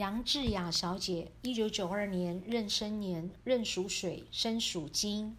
杨志雅小姐，一九九二年壬申年，壬属水，申属金。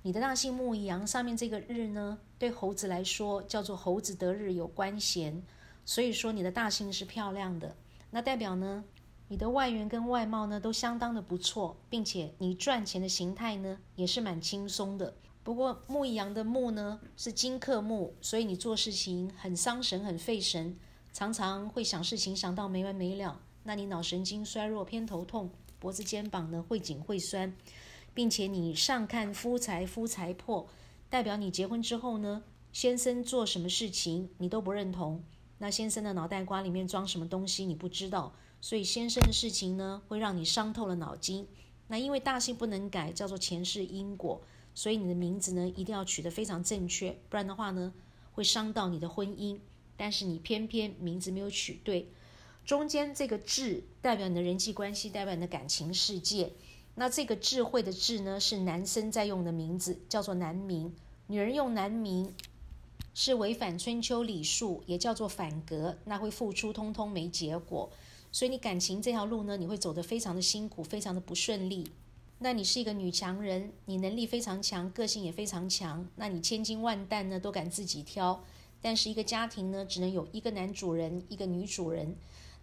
你的大姓木一阳上面这个日呢，对猴子来说叫做猴子得日有官衔，所以说你的大姓是漂亮的。那代表呢，你的外缘跟外貌呢都相当的不错，并且你赚钱的形态呢也是蛮轻松的。不过木一阳的木呢是金克木，所以你做事情很伤神、很费神，常常会想事情想到没完没了。那你脑神经衰弱、偏头痛，脖子、肩膀呢会紧会酸，并且你上看夫财，夫财破，代表你结婚之后呢，先生做什么事情你都不认同。那先生的脑袋瓜里面装什么东西你不知道，所以先生的事情呢会让你伤透了脑筋。那因为大姓不能改，叫做前世因果，所以你的名字呢一定要取得非常正确，不然的话呢会伤到你的婚姻。但是你偏偏名字没有取对。中间这个智代表你的人际关系，代表你的感情世界。那这个智慧的智呢，是男生在用的名字，叫做男名。女人用男名是违反春秋礼数，也叫做反格，那会付出通通没结果。所以你感情这条路呢，你会走得非常的辛苦，非常的不顺利。那你是一个女强人，你能力非常强，个性也非常强。那你千金万担呢，都敢自己挑。但是一个家庭呢，只能有一个男主人，一个女主人。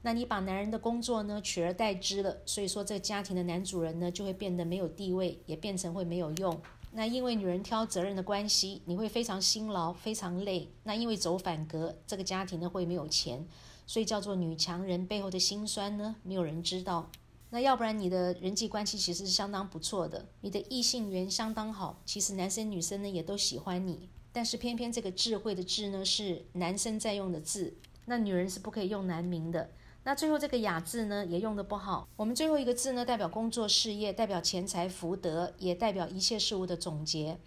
那你把男人的工作呢取而代之了，所以说这个家庭的男主人呢就会变得没有地位，也变成会没有用。那因为女人挑责任的关系，你会非常辛劳，非常累。那因为走反格，这个家庭呢会没有钱，所以叫做女强人背后的辛酸呢，没有人知道。那要不然你的人际关系其实是相当不错的，你的异性缘相当好，其实男生女生呢也都喜欢你，但是偏偏这个智慧的智呢是男生在用的字，那女人是不可以用男名的。那最后这个雅字呢，也用的不好。我们最后一个字呢，代表工作事业，代表钱财福德，也代表一切事物的总结。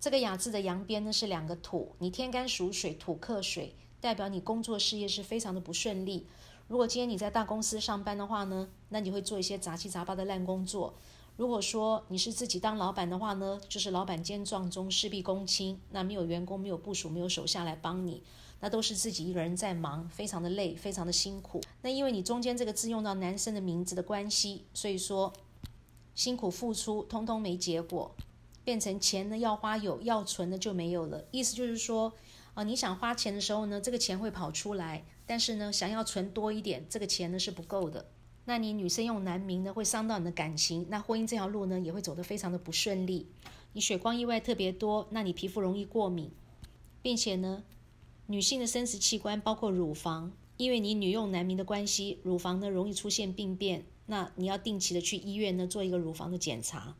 这个雅字的阳边呢是两个土，你天干属水，土克水，代表你工作事业是非常的不顺利。如果今天你在大公司上班的话呢，那你会做一些杂七杂八的烂工作。如果说你是自己当老板的话呢，就是老板兼撞钟，事必躬亲，那没有员工，没有部署，没有手下来帮你。那都是自己一个人在忙，非常的累，非常的辛苦。那因为你中间这个字用到男生的名字的关系，所以说辛苦付出通通没结果，变成钱呢要花有，要存的就没有了。意思就是说，啊，你想花钱的时候呢，这个钱会跑出来，但是呢，想要存多一点，这个钱呢是不够的。那你女生用男名呢，会伤到你的感情，那婚姻这条路呢也会走得非常的不顺利。你血光意外特别多，那你皮肤容易过敏，并且呢。女性的生殖器官包括乳房，因为你女用男名的关系，乳房呢容易出现病变，那你要定期的去医院呢做一个乳房的检查。